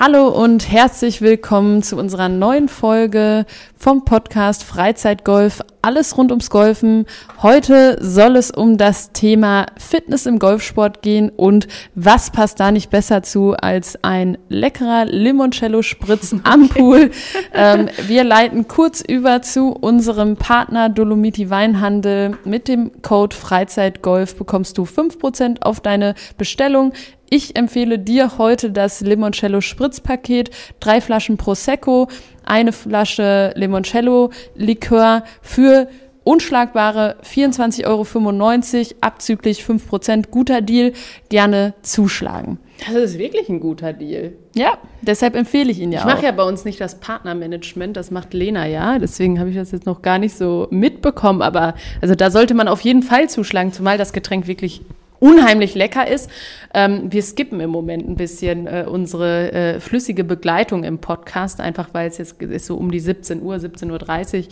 Hallo und herzlich willkommen zu unserer neuen Folge vom Podcast Freizeitgolf. Alles rund ums Golfen. Heute soll es um das Thema Fitness im Golfsport gehen und was passt da nicht besser zu als ein leckerer Limoncello-Spritz am Pool. ähm, wir leiten kurz über zu unserem Partner Dolomiti Weinhandel. Mit dem Code Freizeitgolf bekommst du fünf Prozent auf deine Bestellung. Ich empfehle dir heute das Limoncello Spritzpaket, drei Flaschen Prosecco, eine Flasche Limoncello Likör für unschlagbare 24,95 Euro, abzüglich 5%, guter Deal, gerne zuschlagen. Das ist wirklich ein guter Deal. Ja, deshalb empfehle ich ihn ja ich auch. Ich mache ja bei uns nicht das Partnermanagement, das macht Lena ja. Deswegen habe ich das jetzt noch gar nicht so mitbekommen. Aber also da sollte man auf jeden Fall zuschlagen, zumal das Getränk wirklich unheimlich lecker ist. Ähm, wir skippen im Moment ein bisschen äh, unsere äh, flüssige Begleitung im Podcast, einfach weil es jetzt ist so um die 17 Uhr, 17.30 Uhr.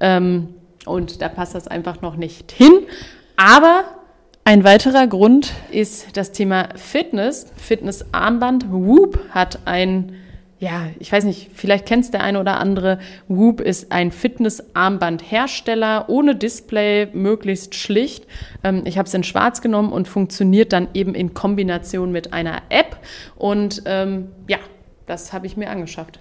Ähm, und da passt das einfach noch nicht hin. Aber ein weiterer Grund ist das Thema Fitness. Fitnessarmband. Whoop hat ein ja, ich weiß nicht, vielleicht kennst der eine oder andere. Whoop ist ein Fitnessarmbandhersteller ohne Display, möglichst schlicht. Ähm, ich habe es in Schwarz genommen und funktioniert dann eben in Kombination mit einer App. Und ähm, ja, das habe ich mir angeschafft.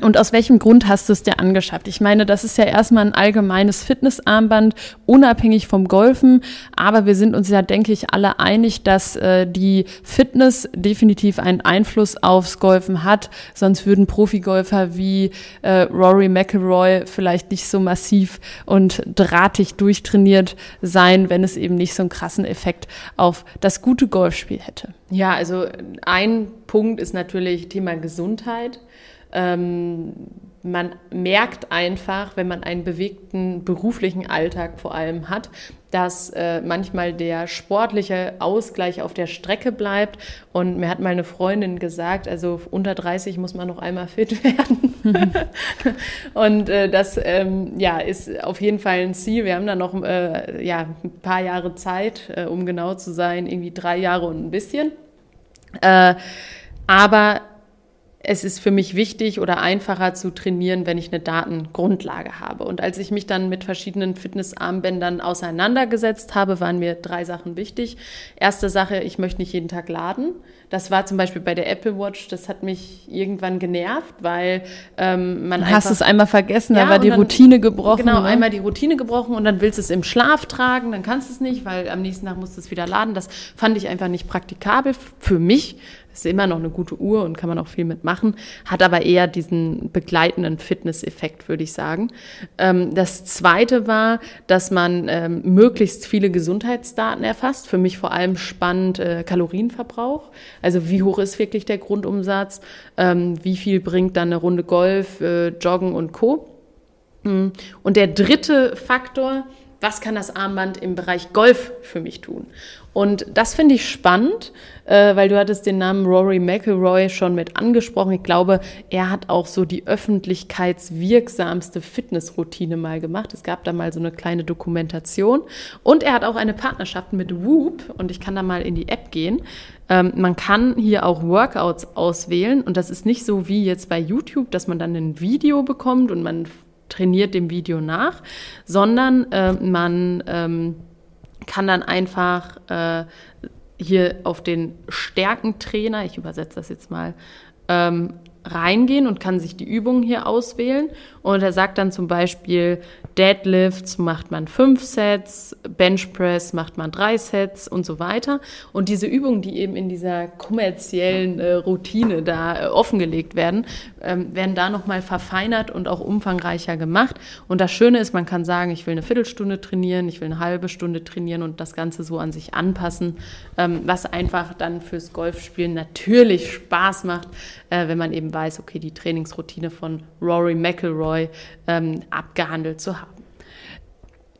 Und aus welchem Grund hast du es dir angeschafft? Ich meine, das ist ja erstmal ein allgemeines Fitnessarmband, unabhängig vom Golfen. Aber wir sind uns ja, denke ich, alle einig, dass äh, die Fitness definitiv einen Einfluss aufs Golfen hat. Sonst würden Profigolfer wie äh, Rory McIlroy vielleicht nicht so massiv und drahtig durchtrainiert sein, wenn es eben nicht so einen krassen Effekt auf das gute Golfspiel hätte. Ja, also ein Punkt ist natürlich Thema Gesundheit. Ähm, man merkt einfach, wenn man einen bewegten beruflichen Alltag vor allem hat, dass äh, manchmal der sportliche Ausgleich auf der Strecke bleibt. Und mir hat meine Freundin gesagt, also unter 30 muss man noch einmal fit werden. und äh, das ähm, ja, ist auf jeden Fall ein Ziel. Wir haben da noch äh, ja, ein paar Jahre Zeit, äh, um genau zu sein, irgendwie drei Jahre und ein bisschen. Äh, aber es ist für mich wichtig oder einfacher zu trainieren, wenn ich eine Datengrundlage habe. Und als ich mich dann mit verschiedenen Fitnessarmbändern auseinandergesetzt habe, waren mir drei Sachen wichtig. Erste Sache, ich möchte nicht jeden Tag laden. Das war zum Beispiel bei der Apple Watch, das hat mich irgendwann genervt, weil ähm, man du hast es einmal vergessen, ja, da war die dann, Routine gebrochen. Genau, ne? einmal die Routine gebrochen und dann willst du es im Schlaf tragen, dann kannst du es nicht, weil am nächsten Tag musst du es wieder laden. Das fand ich einfach nicht praktikabel für mich ist immer noch eine gute Uhr und kann man auch viel mitmachen, hat aber eher diesen begleitenden Fitness-Effekt, würde ich sagen. Ähm, das zweite war, dass man ähm, möglichst viele Gesundheitsdaten erfasst. Für mich vor allem spannend äh, Kalorienverbrauch. Also wie hoch ist wirklich der Grundumsatz? Ähm, wie viel bringt dann eine Runde Golf, äh, Joggen und Co. Mm. Und der dritte Faktor, was kann das Armband im Bereich Golf für mich tun? Und das finde ich spannend, äh, weil du hattest den Namen Rory McIlroy schon mit angesprochen. Ich glaube, er hat auch so die öffentlichkeitswirksamste Fitnessroutine mal gemacht. Es gab da mal so eine kleine Dokumentation. Und er hat auch eine Partnerschaft mit Whoop. Und ich kann da mal in die App gehen. Ähm, man kann hier auch Workouts auswählen. Und das ist nicht so wie jetzt bei YouTube, dass man dann ein Video bekommt und man trainiert dem Video nach, sondern äh, man ähm, kann dann einfach äh, hier auf den Stärkentrainer, ich übersetze das jetzt mal, ähm, reingehen und kann sich die Übungen hier auswählen. Und er sagt dann zum Beispiel, Deadlifts macht man fünf Sets, Benchpress macht man drei Sets und so weiter. Und diese Übungen, die eben in dieser kommerziellen äh, Routine da äh, offengelegt werden, ähm, werden da nochmal verfeinert und auch umfangreicher gemacht. Und das Schöne ist, man kann sagen, ich will eine Viertelstunde trainieren, ich will eine halbe Stunde trainieren und das Ganze so an sich anpassen, ähm, was einfach dann fürs Golfspielen natürlich Spaß macht, äh, wenn man eben weiß, okay, die Trainingsroutine von Rory McIlroy ähm, abgehandelt zu haben.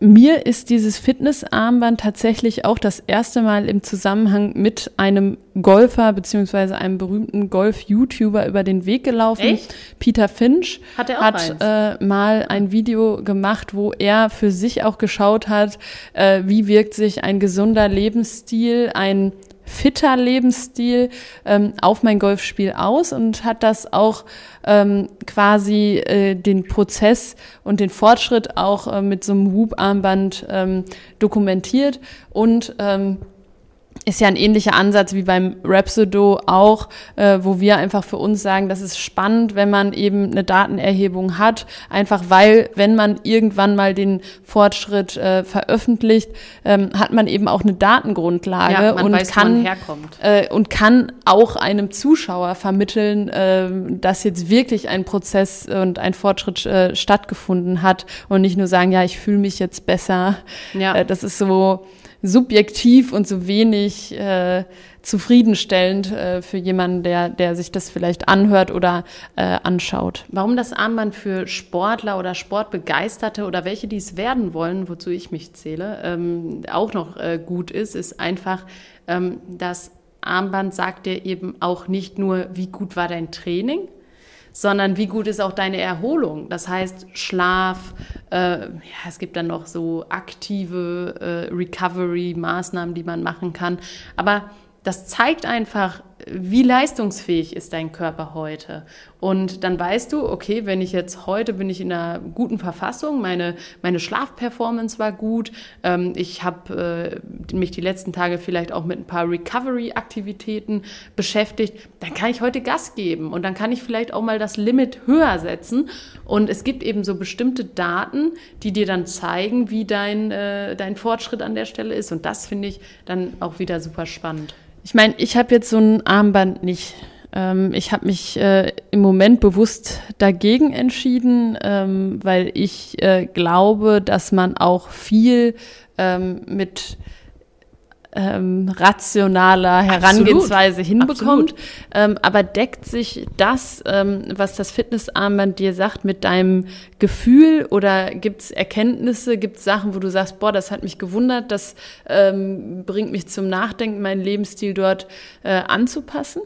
Mir ist dieses Fitnessarmband tatsächlich auch das erste Mal im Zusammenhang mit einem Golfer beziehungsweise einem berühmten Golf-YouTuber über den Weg gelaufen. Echt? Peter Finch hat, hat äh, mal ein Video gemacht, wo er für sich auch geschaut hat, äh, wie wirkt sich ein gesunder Lebensstil, ein fitter Lebensstil ähm, auf mein Golfspiel aus und hat das auch ähm, quasi äh, den Prozess und den Fortschritt auch äh, mit so einem Whoop-Armband ähm, dokumentiert und ähm, ist ja ein ähnlicher Ansatz wie beim Rhapsodo auch, äh, wo wir einfach für uns sagen, das ist spannend, wenn man eben eine Datenerhebung hat, einfach weil, wenn man irgendwann mal den Fortschritt äh, veröffentlicht, ähm, hat man eben auch eine Datengrundlage Ja, und weiß, kann äh, und kann auch einem Zuschauer vermitteln, äh, dass jetzt wirklich ein Prozess und ein Fortschritt äh, stattgefunden hat und nicht nur sagen, ja, ich fühle mich jetzt besser. Ja. Äh, das ist so subjektiv und so wenig äh, zufriedenstellend äh, für jemanden, der, der sich das vielleicht anhört oder äh, anschaut. Warum das Armband für Sportler oder Sportbegeisterte oder welche, die es werden wollen, wozu ich mich zähle, ähm, auch noch äh, gut ist, ist einfach, ähm, das Armband sagt dir eben auch nicht nur, wie gut war dein Training, sondern wie gut ist auch deine Erholung. Das heißt Schlaf, äh, ja, es gibt dann noch so aktive äh, Recovery-Maßnahmen, die man machen kann. Aber das zeigt einfach, wie leistungsfähig ist dein Körper heute. Und dann weißt du, okay, wenn ich jetzt heute bin ich in einer guten Verfassung, meine, meine Schlafperformance war gut, ähm, ich habe äh, mich die letzten Tage vielleicht auch mit ein paar Recovery-Aktivitäten beschäftigt, dann kann ich heute Gas geben und dann kann ich vielleicht auch mal das Limit höher setzen. Und es gibt eben so bestimmte Daten, die dir dann zeigen, wie dein, äh, dein Fortschritt an der Stelle ist. Und das finde ich dann auch wieder super spannend. Ich meine, ich habe jetzt so ein Armband nicht. Ähm, ich habe mich äh, im Moment bewusst dagegen entschieden, ähm, weil ich äh, glaube, dass man auch viel ähm, mit ähm, rationaler Herangehensweise hinbekommt. Absolut. Ähm, aber deckt sich das, ähm, was das Fitnessarmband dir sagt, mit deinem Gefühl oder gibt es Erkenntnisse, gibt es Sachen, wo du sagst, boah, das hat mich gewundert, das ähm, bringt mich zum Nachdenken, meinen Lebensstil dort äh, anzupassen?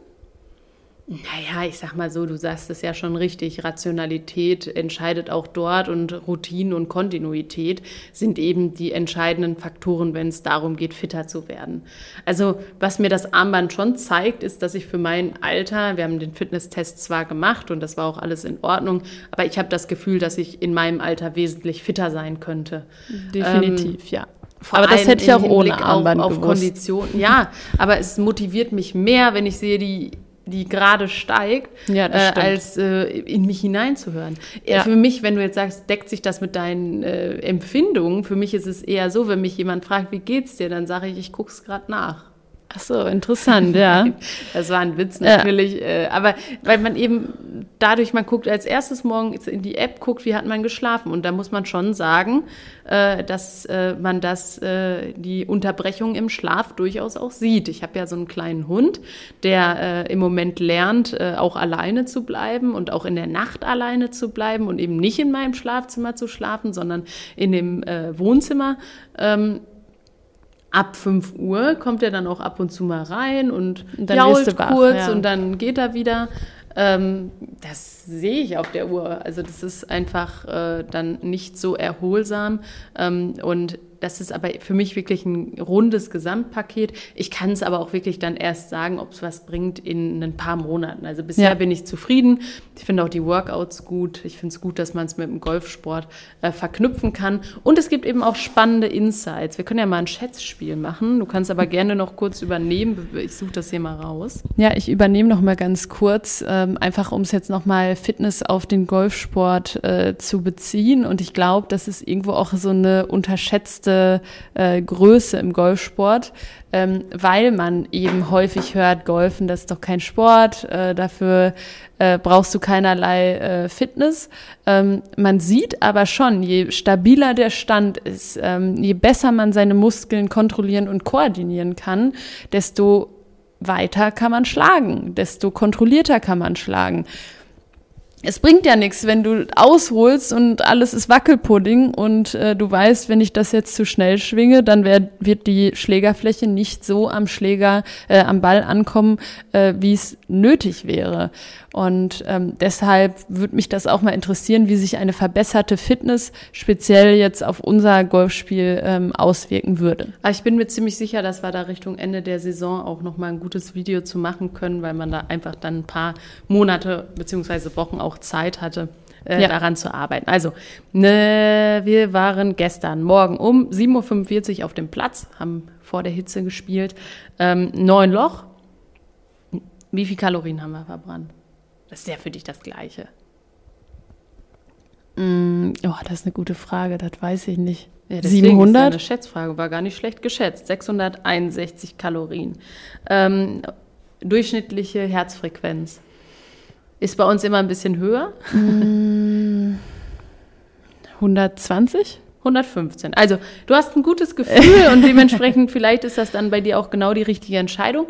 Naja, ich sag mal so, du sagst es ja schon richtig, Rationalität entscheidet auch dort und Routine und Kontinuität sind eben die entscheidenden Faktoren, wenn es darum geht, fitter zu werden. Also was mir das Armband schon zeigt, ist, dass ich für mein Alter, wir haben den Fitnesstest zwar gemacht und das war auch alles in Ordnung, aber ich habe das Gefühl, dass ich in meinem Alter wesentlich fitter sein könnte. Definitiv, ja. Vor Aber das hätte ich auch ohne Armband auf, auf gewusst. Konditionen. Ja, aber es motiviert mich mehr, wenn ich sehe, die die gerade steigt, Ja, äh, als äh, in mich hineinzuhören. Äh, Ja. Für mich, wenn du jetzt sagst, deckt sich das mit deinen äh, Empfindungen, für mich ist es eher so, wenn mich jemand fragt, wie geht's dir, dann sage ich, ich guck's gerade nach. Ach so, interessant, ja. Das war ein Witz Ja. natürlich, äh, aber weil man eben dadurch, man guckt als erstes morgens in die App, guckt, wie hat man geschlafen und da muss man schon sagen, äh, dass äh, man das, die Unterbrechung im Schlaf durchaus auch sieht. Ich habe ja so einen kleinen Hund, der im Moment lernt, auch alleine zu bleiben und auch in der Nacht alleine zu bleiben und eben nicht in meinem Schlafzimmer zu schlafen, sondern in dem Wohnzimmer. Ab 5 Uhr kommt er dann auch ab und zu mal rein und, Und dann jault du wach, kurz ja. und dann geht er wieder. Ähm, das sehe ich auf der Uhr. Also das ist einfach äh, dann nicht so erholsam. Ähm, und das ist aber für mich wirklich ein rundes Gesamtpaket. Ich kann es aber auch wirklich dann erst sagen, ob es was bringt in ein paar Monaten. Also bisher Ja. bin ich zufrieden. Ich finde auch die Workouts gut. Ich finde es gut, dass man es mit dem Golfsport äh, verknüpfen kann. Und es gibt eben auch spannende Insights. Wir können ja mal ein Schätzspiel machen. Du kannst aber gerne noch kurz übernehmen. Ich suche das hier mal raus. Ja, ich übernehme noch mal ganz kurz, ähm, einfach um es jetzt noch mal Fitness auf den Golfsport äh, zu beziehen. Und ich glaube, das ist irgendwo auch so eine unterschätzte äh, Größe im Golfsport, ähm, weil man eben häufig hört, Golfen, das ist doch kein Sport, äh, dafür äh, brauchst du keinerlei äh, Fitness. Ähm, man sieht aber schon, je stabiler der Stand ist, ähm, je besser man seine Muskeln kontrollieren und koordinieren kann, desto weiter kann man schlagen, desto kontrollierter kann man schlagen. Es bringt ja nichts, wenn du ausholst und alles ist Wackelpudding und äh, du weißt, wenn ich das jetzt zu schnell schwinge, dann wär, wird die Schlägerfläche nicht so am Schläger, äh, am Ball ankommen, äh, wie es nötig wäre. Und ähm, deshalb würde mich das auch mal interessieren, wie sich eine verbesserte Fitness speziell jetzt auf unser Golfspiel ähm, auswirken würde. Aber ich bin mir ziemlich sicher, dass wir da Richtung Ende der Saison auch noch mal ein gutes Video zu machen können, weil man da einfach dann ein paar Monate beziehungsweise Wochen auch Zeit hatte, äh, ja. daran zu arbeiten. Also, ne, wir waren gestern Morgen um 7.45 Uhr auf dem Platz, haben vor der Hitze gespielt. Ähm, neun Loch. Wie viel Kalorien haben wir verbrannt? Das ist ja für dich das Gleiche. Mm, oh, das ist eine gute Frage, das weiß ich nicht. Ja, 700? Ist eine Schätzfrage, war gar nicht schlecht geschätzt. 661 Kalorien. Ähm, durchschnittliche Herzfrequenz ist bei uns immer ein bisschen höher. 120? 115. Also du hast ein gutes Gefühl und dementsprechend vielleicht ist das dann bei dir auch genau die richtige Entscheidung.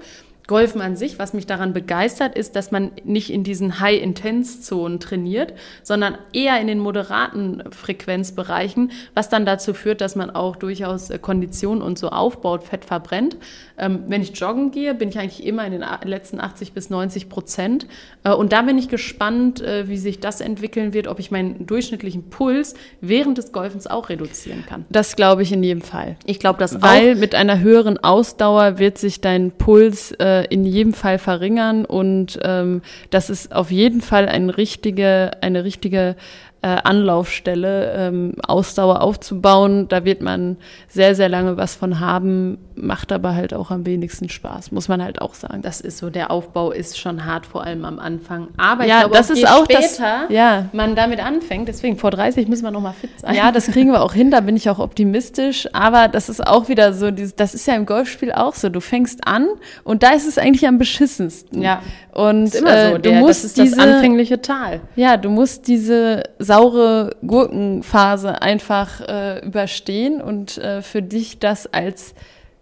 Golfen an sich, was mich daran begeistert, ist, dass man nicht in diesen High-Intense-Zonen trainiert, sondern eher in den moderaten Frequenzbereichen, was dann dazu führt, dass man auch durchaus äh, Konditionen und so aufbaut, Fett verbrennt. Ähm, wenn ich joggen gehe, bin ich eigentlich immer in den letzten 80 bis 90 Prozent. Äh, und da bin ich gespannt, äh, wie sich das entwickeln wird, ob ich meinen durchschnittlichen Puls während des Golfens auch reduzieren kann. Das glaube ich in jedem Fall. Ich glaube das Weil auch. mit einer höheren Ausdauer wird sich dein Puls äh, in jedem Fall verringern. Und ähm, das ist auf jeden Fall eine richtige, eine richtige äh, Anlaufstelle, ähm, Ausdauer aufzubauen. Da wird man sehr, sehr lange was von haben, macht aber halt auch am wenigsten Spaß, muss man halt auch sagen. Das ist so, der Aufbau ist schon hart, vor allem am Anfang. Aber ja, ich glaube, das auch, ist auch später das, ja. man damit anfängt, deswegen vor 30 müssen wir nochmal fit sein. Ja, das kriegen wir auch hin, da bin ich auch optimistisch. Aber das ist auch wieder so, das ist ja im Golfspiel auch so. Du fängst an und da ist es eigentlich am beschissensten. Ja. Und ist immer so, äh, du musst das ist diese, das anfängliche Tal. Ja, du musst diese saure Gurkenphase einfach äh, überstehen und äh, für dich das als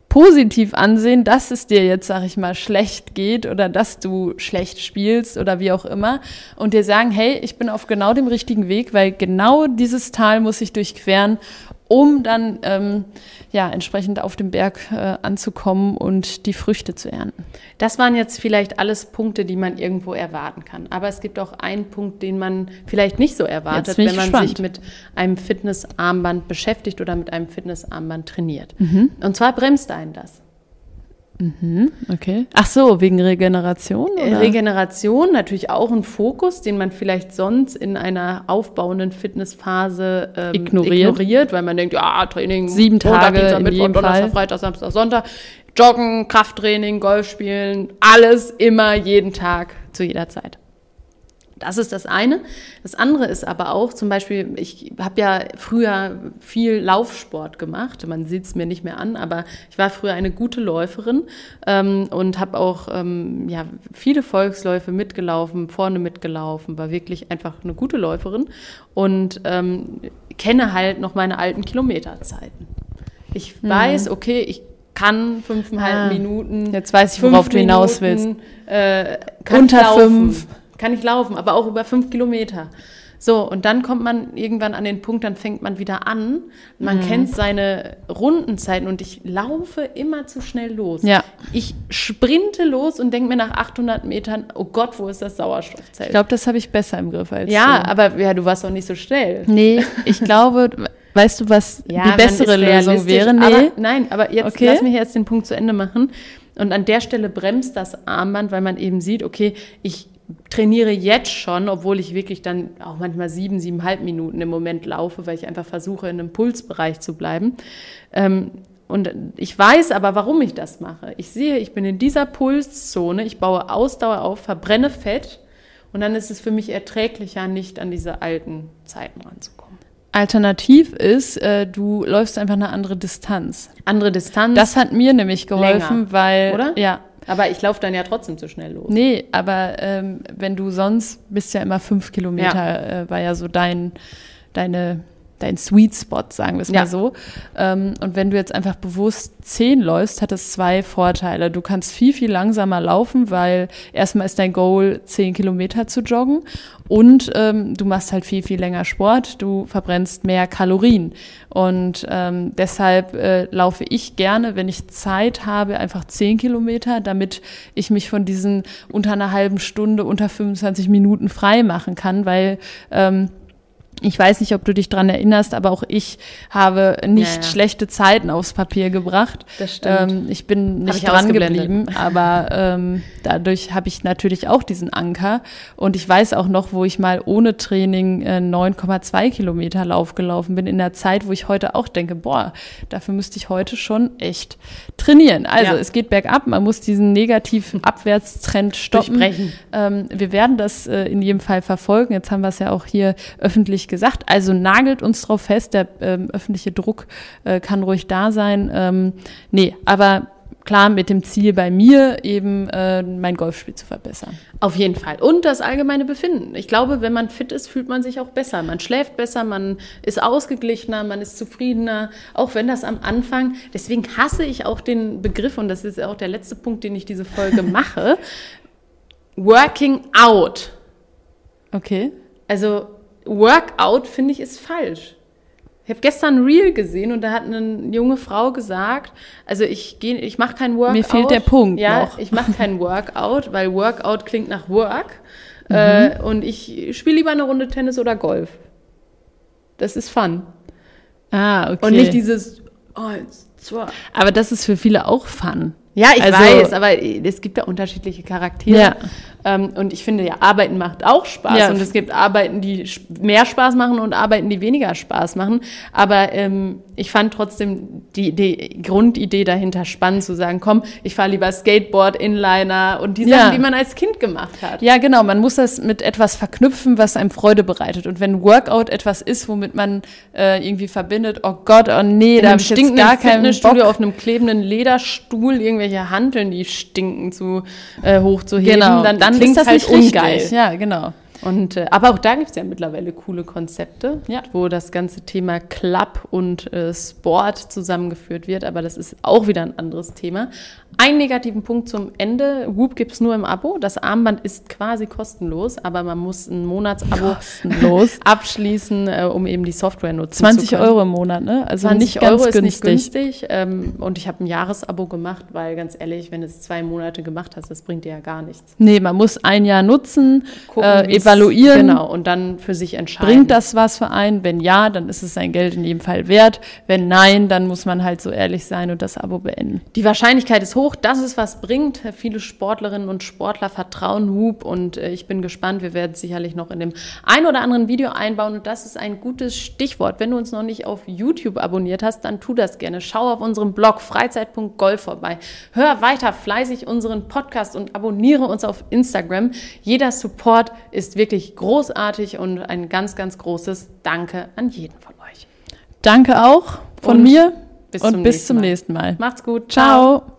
positiv ansehen, dass es dir jetzt, sag ich mal, schlecht geht oder dass du schlecht spielst oder wie auch immer und dir sagen, hey, ich bin auf genau dem richtigen Weg, weil genau dieses Tal muss ich durchqueren um dann ähm, ja entsprechend auf dem Berg äh, anzukommen und die Früchte zu ernten. Das waren jetzt vielleicht alles Punkte, die man irgendwo erwarten kann. Aber es gibt auch einen Punkt, den man vielleicht nicht so erwartet, wenn man gespannt. sich mit einem Fitnessarmband beschäftigt oder mit einem Fitnessarmband trainiert. Mhm. Und zwar bremst einen das. Mhm, okay. Ach so, wegen Regeneration? Oder? Regeneration, natürlich auch ein Fokus, den man vielleicht sonst in einer aufbauenden Fitnessphase ähm, ignoriert. ignoriert, weil man denkt, ja, Training, sieben Tage, Montag, Mittwoch, Donnerstag, Fall. Freitag, Samstag, Sonntag, Joggen, Krafttraining, Golf spielen, alles immer, jeden Tag, zu jeder Zeit. Das ist das eine. Das andere ist aber auch zum Beispiel, ich habe ja früher viel Laufsport gemacht. Man sieht es mir nicht mehr an, aber ich war früher eine gute Läuferin ähm, und habe auch ähm, ja, viele Volksläufe mitgelaufen, vorne mitgelaufen, war wirklich einfach eine gute Läuferin und ähm, kenne halt noch meine alten Kilometerzeiten. Ich mhm. weiß, okay, ich kann fünfeinhalb ah, Minuten. Jetzt weiß ich, worauf du hinaus willst. Äh, Unter laufen. fünf kann ich laufen, aber auch über fünf Kilometer. So, und dann kommt man irgendwann an den Punkt, dann fängt man wieder an. Man mhm. kennt seine Rundenzeiten und ich laufe immer zu schnell los. Ja. Ich sprinte los und denke mir nach 800 Metern, oh Gott, wo ist das Sauerstoffzelt? Ich glaube, das habe ich besser im Griff als Ja, du. aber ja, du warst auch nicht so schnell. Nee, ich glaube, weißt du, was ja, die bessere Lösung wäre? Nee. Aber, nein, aber jetzt okay. lass mich jetzt den Punkt zu Ende machen. Und an der Stelle bremst das Armband, weil man eben sieht, okay, ich trainiere jetzt schon, obwohl ich wirklich dann auch manchmal sieben, siebeneinhalb Minuten im Moment laufe, weil ich einfach versuche, in einem Pulsbereich zu bleiben. Ähm, und ich weiß aber, warum ich das mache. Ich sehe, ich bin in dieser Pulszone, ich baue Ausdauer auf, verbrenne Fett und dann ist es für mich erträglicher, nicht an diese alten Zeiten ranzukommen. Alternativ ist, äh, du läufst einfach eine andere Distanz. Andere Distanz. Das hat mir nämlich geholfen, länger, weil oder? ja, aber ich laufe dann ja trotzdem zu schnell los. Nee, aber ähm, wenn du sonst bist ja immer fünf Kilometer, ja. Äh, war ja so dein, deine dein Sweet Spot, sagen wir es Ja. mal so. Ähm, und wenn du jetzt einfach bewusst 10 läufst, hat es zwei Vorteile. Du kannst viel, viel langsamer laufen, weil erstmal ist dein Goal, 10 Kilometer zu joggen. Und ähm, du machst halt viel, viel länger Sport. Du verbrennst mehr Kalorien. Und ähm, deshalb äh, laufe ich gerne, wenn ich Zeit habe, einfach 10 Kilometer, damit ich mich von diesen unter einer halben Stunde, unter 25 Minuten frei machen kann, weil ähm, ich weiß nicht, ob du dich dran erinnerst, aber auch ich habe nicht Ja, ja. schlechte Zeiten aufs Papier gebracht. Das stimmt. Ähm, ich bin nicht ich dran geblieben, aber ähm, dadurch habe ich natürlich auch diesen Anker. Und ich weiß auch noch, wo ich mal ohne Training äh, 9,2 Kilometer Lauf gelaufen bin, in der Zeit, wo ich heute auch denke, boah, dafür müsste ich heute schon echt trainieren. Also Ja. es geht bergab, man muss diesen negativen Abwärtstrend stoppen. Ähm, wir werden das äh, in jedem Fall verfolgen. Jetzt haben wir es ja auch hier öffentlich gesagt. Also nagelt uns drauf fest, der ähm, öffentliche Druck äh, kann ruhig da sein. Ähm, nee, aber klar mit dem Ziel bei mir eben äh, mein Golfspiel zu verbessern. Auf jeden Fall. Und das allgemeine Befinden. Ich glaube, wenn man fit ist, fühlt man sich auch besser. Man schläft besser, man ist ausgeglichener, man ist zufriedener, auch wenn das am Anfang, deswegen hasse ich auch den Begriff, und das ist auch der letzte Punkt, den ich diese Folge mache, Working out. Okay. Also Workout finde ich ist falsch. Ich habe gestern ein Reel gesehen und da hat eine junge Frau gesagt, also ich gehe, ich mache kein Workout. Mir fehlt der Punkt Ja, noch. ich mache kein Workout, weil Workout klingt nach Work. Mhm. Äh, und ich spiele lieber eine Runde Tennis oder Golf. Das ist Fun. Ah, okay. Und nicht dieses eins, zwei. aber das ist für viele auch Fun. Ja, ich Also- weiß, aber es gibt ja unterschiedliche Charaktere. Ja. Ähm, und ich finde ja, Arbeiten macht auch Spaß. Ja. Und es gibt Arbeiten, die mehr Spaß machen und Arbeiten, die weniger Spaß machen. Aber ähm, ich fand trotzdem die, die Grundidee dahinter spannend zu sagen, komm, ich fahre lieber Skateboard, Inliner und die Ja. Sachen, die man als Kind gemacht hat. Ja, genau. Man muss das mit etwas verknüpfen, was einem Freude bereitet. Und wenn Workout etwas ist, womit man äh, irgendwie verbindet, oh Gott, oh nee, In da stinkenden gar keinen Fitnessstudio Bock. auf einem klebenden Lederstuhl irgendwelche Hanteln, die stinken, zu äh, hochzuheben, Genau, dann, dann klingt's ist das halt nicht ungeil. richtig. Ja, genau. Und, äh, aber auch da gibt es ja mittlerweile coole Konzepte, Ja. wo das ganze Thema Club und äh, Sport zusammengeführt wird. Aber das ist auch wieder ein anderes Thema. Einen negativen Punkt zum Ende. Whoop gibt es nur im Abo. Das Armband ist quasi kostenlos, aber man muss ein Monatsabo Kostenlos. abschließen, äh, um eben die Software nutzen 20 zu können. Euro im Monat, ne? Also 20 nicht ganz Euro ist günstig. nicht günstig. Ähm, und ich habe ein Jahresabo gemacht, weil ganz ehrlich, wenn du es zwei Monate gemacht hast, das bringt dir ja gar nichts. Nee, man muss ein Jahr nutzen, Gucken, äh, evaluieren. Genau, und dann für sich entscheiden. Bringt das was für einen? Wenn ja, dann ist es sein Geld in jedem Fall wert. Wenn nein, dann muss man halt so ehrlich sein und das Abo beenden. Die Wahrscheinlichkeit ist hoch, dass es was bringt. Viele Sportlerinnen und Sportler vertrauen Whoop und äh, ich bin gespannt. Wir werden es sicherlich noch in dem ein oder anderen Video einbauen und das ist ein gutes Stichwort. Wenn du uns noch nicht auf YouTube abonniert hast, dann tu das gerne. Schau auf unserem Blog freizeit.golf vorbei. Hör weiter fleißig unseren Podcast und abonniere uns auf Instagram. Jeder Support ist wirklich großartig und ein ganz, ganz großes Danke an jeden von euch. Danke auch von Und mir bis und zum bis nächsten zum nächsten Mal. Macht's gut. Ciao.